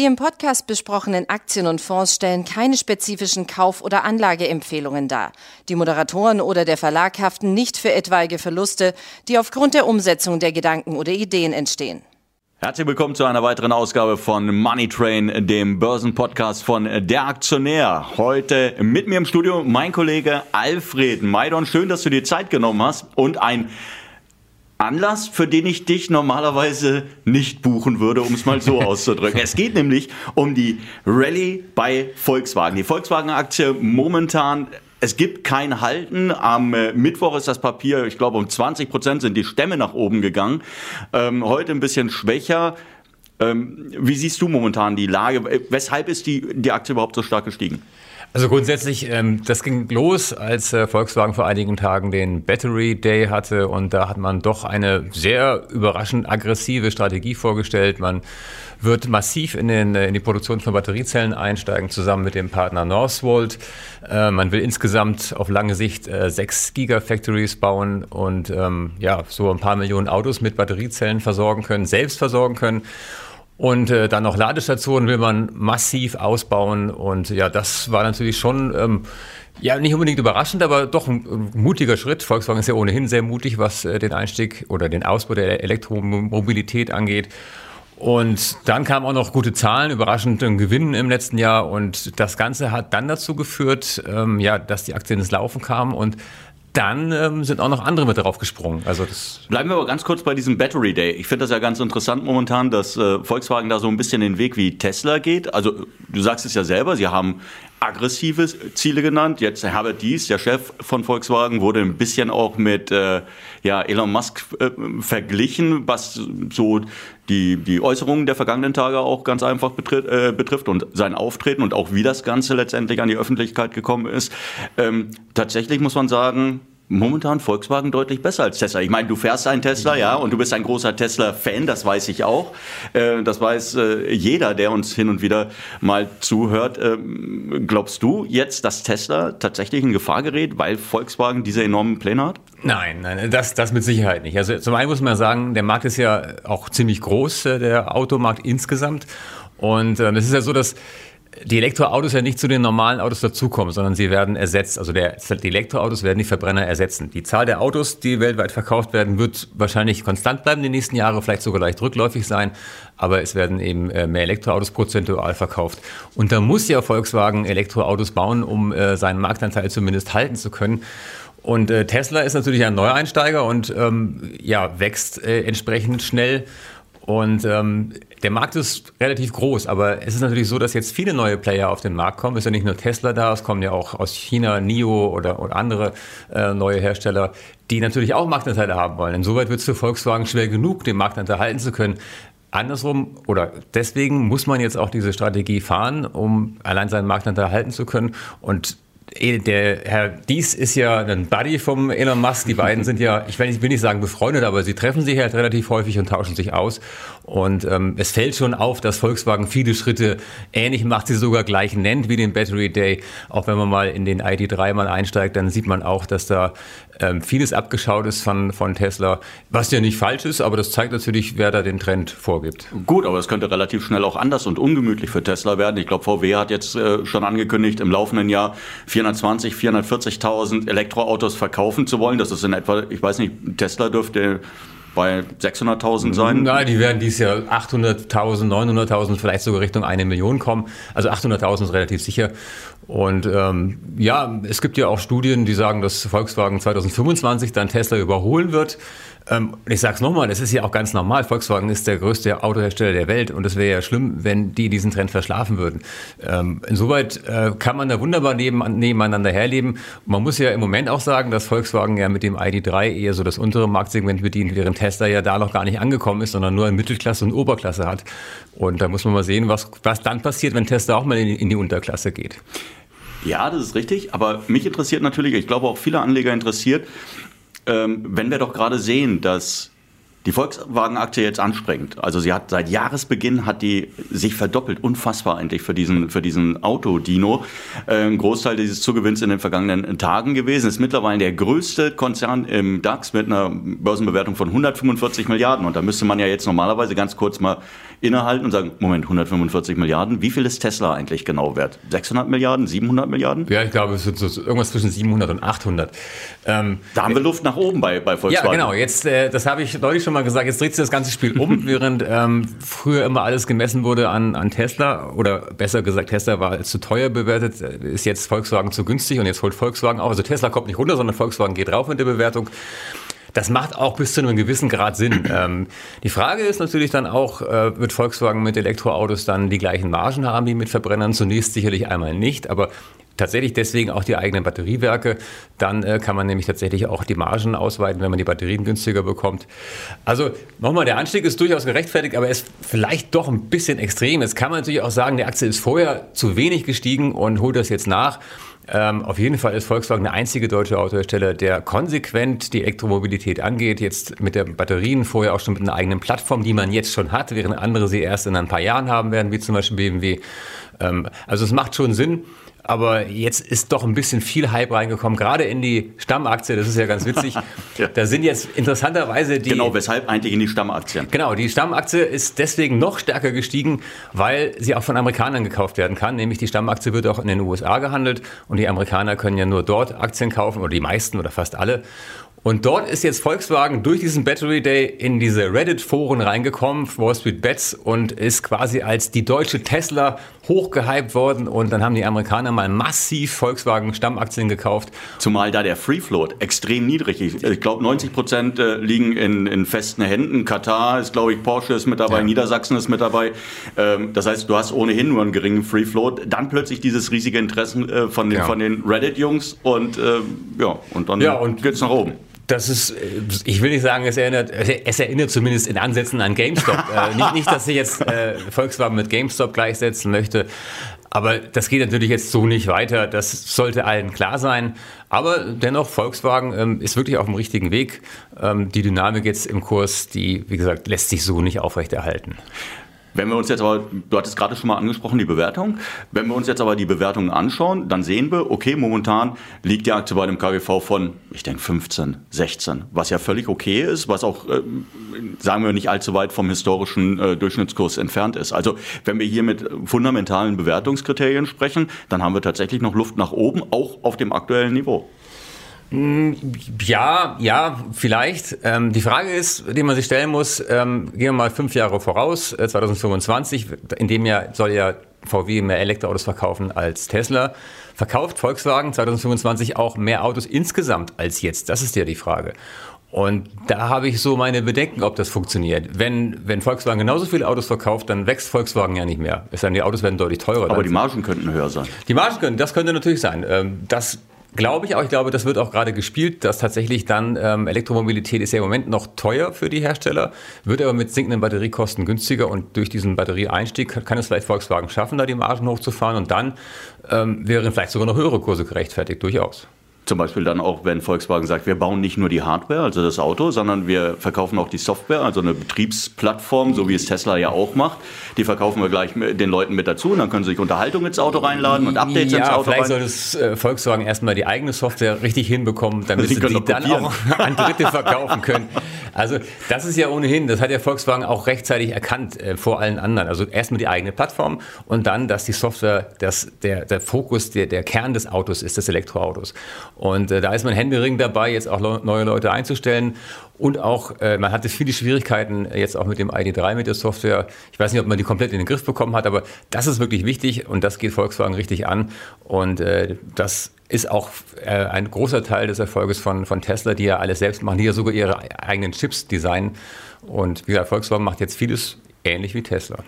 Die im Podcast besprochenen Aktien und Fonds stellen keine spezifischen Kauf- oder Anlageempfehlungen dar. Die Moderatoren oder der Verlag haften nicht für etwaige Verluste, die aufgrund der Umsetzung der Gedanken oder Ideen entstehen. Herzlich willkommen zu einer weiteren Ausgabe von Money Train, dem Börsenpodcast von Der Aktionär. Heute mit mir im Studio mein Kollege Alfred Maidon. Schön, dass du dir Zeit genommen hast und ein Anlass, für den ich dich normalerweise nicht buchen würde, um es mal so auszudrücken. Es geht nämlich um die Rallye bei Volkswagen. Die Volkswagen-Aktie momentan es gibt kein Halten. Am äh, Mittwoch ist das Papier, ich glaube, um 20 Prozent sind die Stämme nach oben gegangen. Ähm, heute ein bisschen schwächer. Ähm, wie siehst du momentan die Lage? Weshalb ist die, die Aktie überhaupt so stark gestiegen? Also grundsätzlich, ähm, das ging los, als äh, Volkswagen vor einigen Tagen den Battery Day hatte und da hat man doch eine sehr überraschend aggressive Strategie vorgestellt. Man wird massiv in, den, äh, in die Produktion von Batteriezellen einsteigen, zusammen mit dem Partner Northvolt. Äh, man will insgesamt auf lange Sicht äh, sechs Gigafactories bauen und ähm, ja, so ein paar Millionen Autos mit Batteriezellen versorgen können, selbst versorgen können. Und äh, dann noch Ladestationen will man massiv ausbauen. Und ja, das war natürlich schon, ähm, ja, nicht unbedingt überraschend, aber doch ein, mutiger Schritt. Volkswagen ist ja ohnehin sehr mutig, was äh, den Einstieg oder den Ausbau der Elektromobilität angeht. Und dann kamen auch noch gute Zahlen, überraschend ein Gewinn im letzten Jahr. Und das Ganze hat dann dazu geführt, ähm, ja, dass die Aktien ins Laufen kamen und dann ähm, sind auch noch andere mit darauf gesprungen. Also das Bleiben wir aber ganz kurz bei diesem Battery Day. Ich finde das ja ganz interessant momentan, dass äh, Volkswagen da so ein bisschen den Weg wie Tesla geht. Also du sagst es ja selber, sie haben aggressive Ziele genannt. Jetzt Herbert Dies, der Chef von Volkswagen, wurde ein bisschen auch mit äh, ja, Elon Musk äh, verglichen, was so die, die Äußerungen der vergangenen Tage auch ganz einfach betritt, äh, betrifft und sein Auftreten und auch wie das Ganze letztendlich an die Öffentlichkeit gekommen ist. Ähm, tatsächlich muss man sagen, momentan Volkswagen deutlich besser als Tesla. Ich meine, du fährst einen Tesla, ja, und du bist ein großer Tesla-Fan, das weiß ich auch. Äh, das weiß äh, jeder, der uns hin und wieder mal zuhört. Ähm, glaubst du jetzt, dass Tesla tatsächlich in Gefahr gerät, weil Volkswagen diese enormen Pläne hat? Nein, nein, das, das mit Sicherheit nicht. Also zum einen muss man sagen, der Markt ist ja auch ziemlich groß, äh, der Automarkt insgesamt. Und es ist ja so, dass die Elektroautos ja nicht zu den normalen Autos dazukommen, sondern sie werden ersetzt. Also der, die Elektroautos werden die Verbrenner ersetzen. Die Zahl der Autos, die weltweit verkauft werden, wird wahrscheinlich konstant bleiben die nächsten Jahre, vielleicht sogar leicht rückläufig sein. Aber es werden eben äh, mehr Elektroautos prozentual verkauft. Und da muss ja Volkswagen Elektroautos bauen, um äh, seinen Marktanteil zumindest halten zu können. Und äh, Tesla ist natürlich ein Neueinsteiger und ähm, ja, wächst äh, entsprechend schnell. Und ähm, der Markt ist relativ groß, aber es ist natürlich so, dass jetzt viele neue Player auf den Markt kommen. Es ist ja nicht nur Tesla da, es kommen ja auch aus China NIO oder, oder andere äh, neue Hersteller, die natürlich auch Marktanteile haben wollen. Insoweit wird es für Volkswagen schwer genug, den Marktanteil halten zu können. Andersrum oder deswegen muss man jetzt auch diese Strategie fahren, um allein seinen Marktanteil halten zu können. Und der Herr Dies ist ja ein Buddy vom Elon Musk. Die beiden sind ja, ich will nicht, will nicht sagen befreundet, aber sie treffen sich halt relativ häufig und tauschen sich aus. Und ähm, es fällt schon auf, dass Volkswagen viele Schritte ähnlich macht, sie sogar gleich nennt wie den Battery Day. Auch wenn man mal in den ID3 mal einsteigt, dann sieht man auch, dass da ähm, vieles abgeschaut ist von, von Tesla, was ja nicht falsch ist, aber das zeigt natürlich, wer da den Trend vorgibt. Gut, aber es könnte relativ schnell auch anders und ungemütlich für Tesla werden. Ich glaube, VW hat jetzt äh, schon angekündigt, im laufenden Jahr 420, 440.000 Elektroautos verkaufen zu wollen. Das ist in etwa, ich weiß nicht, Tesla dürfte bei 600.000 sein? Nein, die werden dieses Jahr 800.000, 900.000, vielleicht sogar Richtung eine Million kommen. Also 800.000 ist relativ sicher. Und ähm, ja, es gibt ja auch Studien, die sagen, dass Volkswagen 2025 dann Tesla überholen wird. Ähm, ich sage es nochmal, das ist ja auch ganz normal. Volkswagen ist der größte Autohersteller der Welt und es wäre ja schlimm, wenn die diesen Trend verschlafen würden. Ähm, insoweit äh, kann man da wunderbar neben, nebeneinander herleben. Man muss ja im Moment auch sagen, dass Volkswagen ja mit dem ID3 eher so das untere Marktsegment bedient, während Tesla ja da noch gar nicht angekommen ist, sondern nur in Mittelklasse und Oberklasse hat. Und da muss man mal sehen, was, was dann passiert, wenn Tesla auch mal in, in die Unterklasse geht. Ja, das ist richtig. Aber mich interessiert natürlich, ich glaube auch viele Anleger interessiert, ähm, wenn wir doch gerade sehen, dass die Volkswagen-Aktie jetzt anspringt. Also sie hat seit Jahresbeginn hat die sich verdoppelt, unfassbar eigentlich für diesen für diesen Autodino. Äh, ein Großteil dieses Zugewinns in den vergangenen Tagen gewesen. Ist mittlerweile der größte Konzern im DAX mit einer Börsenbewertung von 145 Milliarden. Und da müsste man ja jetzt normalerweise ganz kurz mal innehalten und sagen, Moment, 145 Milliarden, wie viel ist Tesla eigentlich genau wert? 600 Milliarden, 700 Milliarden? Ja, ich glaube, es sind so irgendwas zwischen 700 und 800. Ähm, da haben wir Luft nach oben bei, bei Volkswagen. Ja, genau. Jetzt, äh, das habe ich neulich schon mal gesagt, jetzt dreht sich das ganze Spiel um, während ähm, früher immer alles gemessen wurde an, an Tesla oder besser gesagt, Tesla war zu teuer bewertet, äh, ist jetzt Volkswagen zu günstig und jetzt holt Volkswagen auch. Also Tesla kommt nicht runter, sondern Volkswagen geht rauf in der Bewertung. Das macht auch bis zu einem gewissen Grad Sinn. Ähm, die Frage ist natürlich dann auch, äh, wird Volkswagen mit Elektroautos dann die gleichen Margen haben wie mit Verbrennern? Zunächst sicherlich einmal nicht, aber tatsächlich deswegen auch die eigenen Batteriewerke. Dann äh, kann man nämlich tatsächlich auch die Margen ausweiten, wenn man die Batterien günstiger bekommt. Also nochmal, der Anstieg ist durchaus gerechtfertigt, aber er ist vielleicht doch ein bisschen extrem. Jetzt kann man natürlich auch sagen, die Aktie ist vorher zu wenig gestiegen und holt das jetzt nach. Ähm, auf jeden Fall ist Volkswagen der einzige deutsche Autohersteller, der konsequent die Elektromobilität angeht. Jetzt mit der Batterien, vorher auch schon mit einer eigenen Plattform, die man jetzt schon hat, während andere sie erst in ein paar Jahren haben werden, wie zum Beispiel BMW. Ähm, also es macht schon Sinn. Aber jetzt ist doch ein bisschen viel Hype reingekommen, gerade in die Stammaktie. Das ist ja ganz witzig. ja. Da sind jetzt interessanterweise die. Genau, weshalb eigentlich in die Stammaktien? Genau, die Stammaktie ist deswegen noch stärker gestiegen, weil sie auch von Amerikanern gekauft werden kann. Nämlich die Stammaktie wird auch in den USA gehandelt und die Amerikaner können ja nur dort Aktien kaufen oder die meisten oder fast alle. Und dort ist jetzt Volkswagen durch diesen Battery Day in diese Reddit-Foren reingekommen, Wall Street Bets, und ist quasi als die deutsche Tesla hochgehypt worden. Und dann haben die Amerikaner mal massiv Volkswagen Stammaktien gekauft. Zumal da der Free Float extrem niedrig ist. Ich glaube, 90 Prozent äh, liegen in, in festen Händen. Katar ist, glaube ich, Porsche ist mit dabei, ja. Niedersachsen ist mit dabei. Ähm, das heißt, du hast ohnehin nur einen geringen Free Float. Dann plötzlich dieses riesige Interesse äh, von den, ja. den Reddit-Jungs und äh, ja, und dann ja, und geht's nach oben das ist, ich will nicht sagen, es erinnert, es erinnert zumindest in Ansätzen an GameStop. äh, nicht, nicht, dass ich jetzt äh, Volkswagen mit GameStop gleichsetzen möchte, aber das geht natürlich jetzt so nicht weiter. Das sollte allen klar sein. Aber dennoch, Volkswagen ähm, ist wirklich auf dem richtigen Weg. Ähm, die Dynamik jetzt im Kurs, die, wie gesagt, lässt sich so nicht aufrechterhalten. Wenn wir uns jetzt aber, du hattest gerade schon mal angesprochen, die Bewertung. Wenn wir uns jetzt aber die Bewertungen anschauen, dann sehen wir, okay, momentan liegt die Aktie bei einem KGV von, ich denke, 15, 16, was ja völlig okay ist, was auch, äh, sagen wir, nicht allzu weit vom historischen äh, Durchschnittskurs entfernt ist. Also, wenn wir hier mit fundamentalen Bewertungskriterien sprechen, dann haben wir tatsächlich noch Luft nach oben, auch auf dem aktuellen Niveau. Mm, ja, ja, vielleicht. Ähm, die Frage ist, die man sich stellen muss, ähm, gehen wir mal fünf Jahre voraus, äh, 2025, in dem Jahr soll ja VW mehr Elektroautos verkaufen als Tesla. Verkauft Volkswagen 2025 auch mehr Autos insgesamt als jetzt? Das ist ja die Frage. Und da habe ich so meine Bedenken, ob das funktioniert. Wenn, wenn Volkswagen genauso viele Autos verkauft, dann wächst Volkswagen ja nicht mehr. Es die Autos werden deutlich teurer. Aber die Margen könnten höher sein. Die Margen könnten, das könnte natürlich sein. Ähm, das Glaube ich auch. Ich glaube, das wird auch gerade gespielt, dass tatsächlich dann ähm, Elektromobilität ist ja im Moment noch teuer für die Hersteller, wird aber mit sinkenden Batteriekosten günstiger und durch diesen Batterieeinstieg kann es vielleicht Volkswagen schaffen, da die Margen hochzufahren und dann ähm, wären vielleicht sogar noch höhere Kurse gerechtfertigt, durchaus. Zum Beispiel dann auch, wenn Volkswagen sagt, wir bauen nicht nur die Hardware, also das Auto, sondern wir verkaufen auch die Software, also eine Betriebsplattform, so wie es Tesla ja auch macht. Die verkaufen wir gleich den Leuten mit dazu und dann können sie sich Unterhaltung ins Auto reinladen und Updates ja, ins Auto vielleicht rein. soll das äh, Volkswagen erstmal die eigene Software richtig hinbekommen, damit sie die dann auch an Dritte verkaufen können. Also das ist ja ohnehin, das hat ja Volkswagen auch rechtzeitig erkannt äh, vor allen anderen. Also erstmal die eigene Plattform und dann, dass die Software das, der, der Fokus, der, der Kern des Autos ist, des Elektroautos. Und äh, da ist man händeringend dabei, jetzt auch neue Leute einzustellen. Und auch, äh, man hatte viele Schwierigkeiten jetzt auch mit dem ID3, mit der Software. Ich weiß nicht, ob man die komplett in den Griff bekommen hat, aber das ist wirklich wichtig und das geht Volkswagen richtig an. Und äh, das ist auch äh, ein großer Teil des Erfolges von, von Tesla, die ja alles selbst machen, die ja sogar ihre eigenen Chips designen. Und wie gesagt, Volkswagen macht jetzt vieles ähnlich wie Tesla.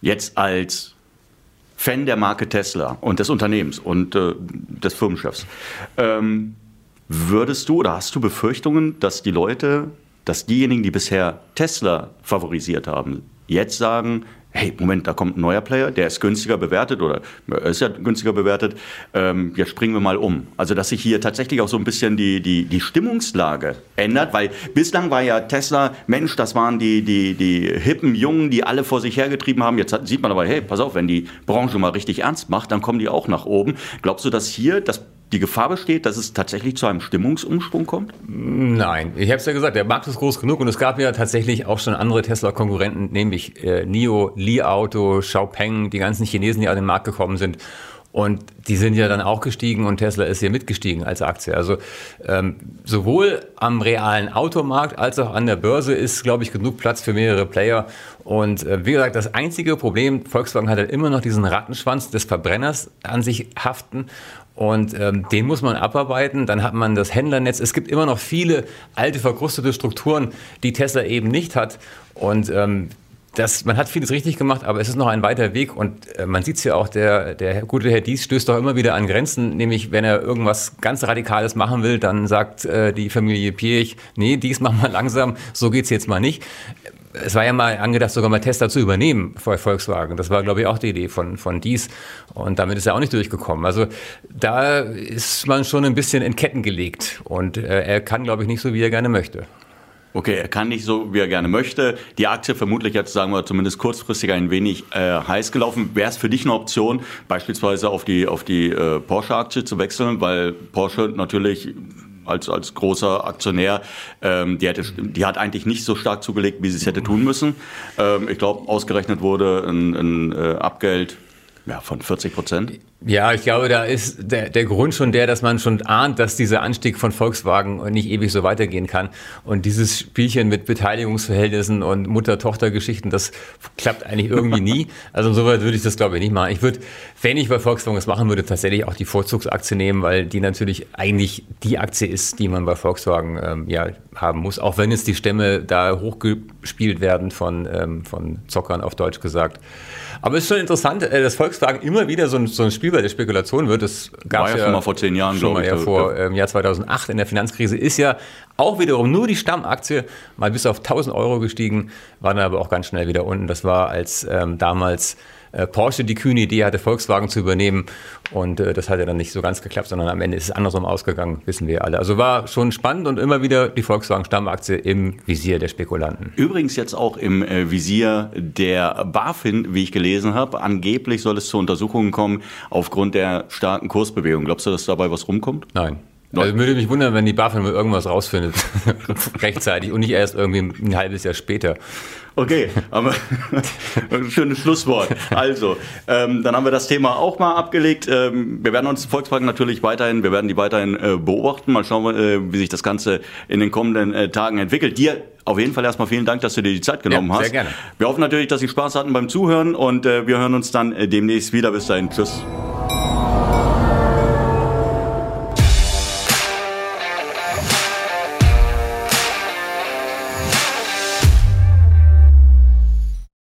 Jetzt als Fan der Marke Tesla und des Unternehmens und äh, des Firmenchefs. Ähm, würdest du oder hast du Befürchtungen, dass die Leute, dass diejenigen, die bisher Tesla favorisiert haben, jetzt sagen, hey, Moment, da kommt ein neuer Player, der ist günstiger bewertet oder äh, ist ja günstiger bewertet, ähm, jetzt springen wir mal um. Also dass sich hier tatsächlich auch so ein bisschen die, die, die Stimmungslage ändert, weil bislang war ja Tesla, Mensch, das waren die, die, die hippen Jungen, die alle vor sich hergetrieben haben. Jetzt sieht man aber, hey, pass auf, wenn die Branche mal richtig ernst macht, dann kommen die auch nach oben. Glaubst du, dass hier das die Gefahr besteht, dass es tatsächlich zu einem Stimmungsumsprung kommt? Nein, ich habe es ja gesagt, der Markt ist groß genug und es gab ja tatsächlich auch schon andere Tesla-Konkurrenten, nämlich äh, NIO, Li Auto, Xiaopeng, die ganzen Chinesen, die an den Markt gekommen sind. Und die sind ja dann auch gestiegen und Tesla ist hier mitgestiegen als Aktie. Also ähm, sowohl am realen Automarkt als auch an der Börse ist, glaube ich, genug Platz für mehrere Player. Und äh, wie gesagt, das einzige Problem, Volkswagen hat halt immer noch diesen Rattenschwanz des Verbrenners an sich haften. Und ähm, den muss man abarbeiten. Dann hat man das Händlernetz. Es gibt immer noch viele alte, verkrustete Strukturen, die Tesla eben nicht hat. Und ähm, das, man hat vieles richtig gemacht, aber es ist noch ein weiter Weg und äh, man sieht es ja auch, der, der gute Herr Dies stößt doch immer wieder an Grenzen, nämlich wenn er irgendwas ganz Radikales machen will, dann sagt äh, die Familie Piech, nee, dies machen wir langsam, so geht's jetzt mal nicht es war ja mal angedacht, sogar mal Tesla zu übernehmen vor Volkswagen. Das war, glaube ich, auch die Idee von, von dies. Und damit ist er auch nicht durchgekommen. Also da ist man schon ein bisschen in Ketten gelegt. Und äh, er kann, glaube ich, nicht so, wie er gerne möchte. Okay, er kann nicht so, wie er gerne möchte. Die Aktie vermutlich jetzt, sagen wir, zumindest kurzfristig ein wenig äh, heiß gelaufen. Wäre es für dich eine Option, beispielsweise auf die, auf die äh, Porsche-Aktie zu wechseln? Weil Porsche natürlich als, als großer Aktionär, ähm, die, hätte, die hat eigentlich nicht so stark zugelegt, wie sie es hätte tun müssen. Ähm, ich glaube, ausgerechnet wurde ein, ein äh, Abgeld ja, von 40 Prozent. Ja, ich glaube, da ist der, der Grund schon der, dass man schon ahnt, dass dieser Anstieg von Volkswagen nicht ewig so weitergehen kann. Und dieses Spielchen mit Beteiligungsverhältnissen und Mutter-Tochter-Geschichten, das klappt eigentlich irgendwie nie. Also insoweit würde ich das, glaube ich, nicht machen. Ich würde, wenn ich bei Volkswagen das machen würde, tatsächlich auch die Vorzugsaktie nehmen, weil die natürlich eigentlich die Aktie ist, die man bei Volkswagen ähm, ja, haben muss. Auch wenn jetzt die Stämme da hochgespielt werden von, ähm, von Zockern auf Deutsch gesagt. Aber es ist schon interessant, äh, dass Volkswagen immer wieder so ein, so ein Spiel bei der Spekulation wird. Das gab es ja, schon mal vor zehn Jahren, schon mal ich. Ja vor im ähm, Jahr 2008 in der Finanzkrise ist ja auch wiederum nur die Stammaktie mal bis auf 1000 Euro gestiegen, war dann aber auch ganz schnell wieder unten. Das war als ähm, damals Porsche die kühne Idee hatte, Volkswagen zu übernehmen. Und äh, das hat ja dann nicht so ganz geklappt, sondern am Ende ist es andersrum ausgegangen, wissen wir alle. Also war schon spannend und immer wieder die Volkswagen-Stammaktie im Visier der Spekulanten. Übrigens jetzt auch im äh, Visier der BaFin, wie ich gelesen habe. Angeblich soll es zu Untersuchungen kommen aufgrund der starken Kursbewegung. Glaubst du, dass dabei was rumkommt? Nein. Also würde mich wundern, wenn die BaFin mal irgendwas rausfindet, rechtzeitig und nicht erst irgendwie ein halbes Jahr später. Okay, aber schönes Schlusswort. Also, ähm, dann haben wir das Thema auch mal abgelegt. Ähm, wir werden uns Volkswagen natürlich weiterhin, wir werden die weiterhin äh, beobachten. Mal schauen, äh, wie sich das Ganze in den kommenden äh, Tagen entwickelt. Dir auf jeden Fall erstmal vielen Dank, dass du dir die Zeit genommen ja, sehr hast. Sehr gerne. Wir hoffen natürlich, dass Sie Spaß hatten beim Zuhören und äh, wir hören uns dann äh, demnächst wieder. Bis dahin, tschüss.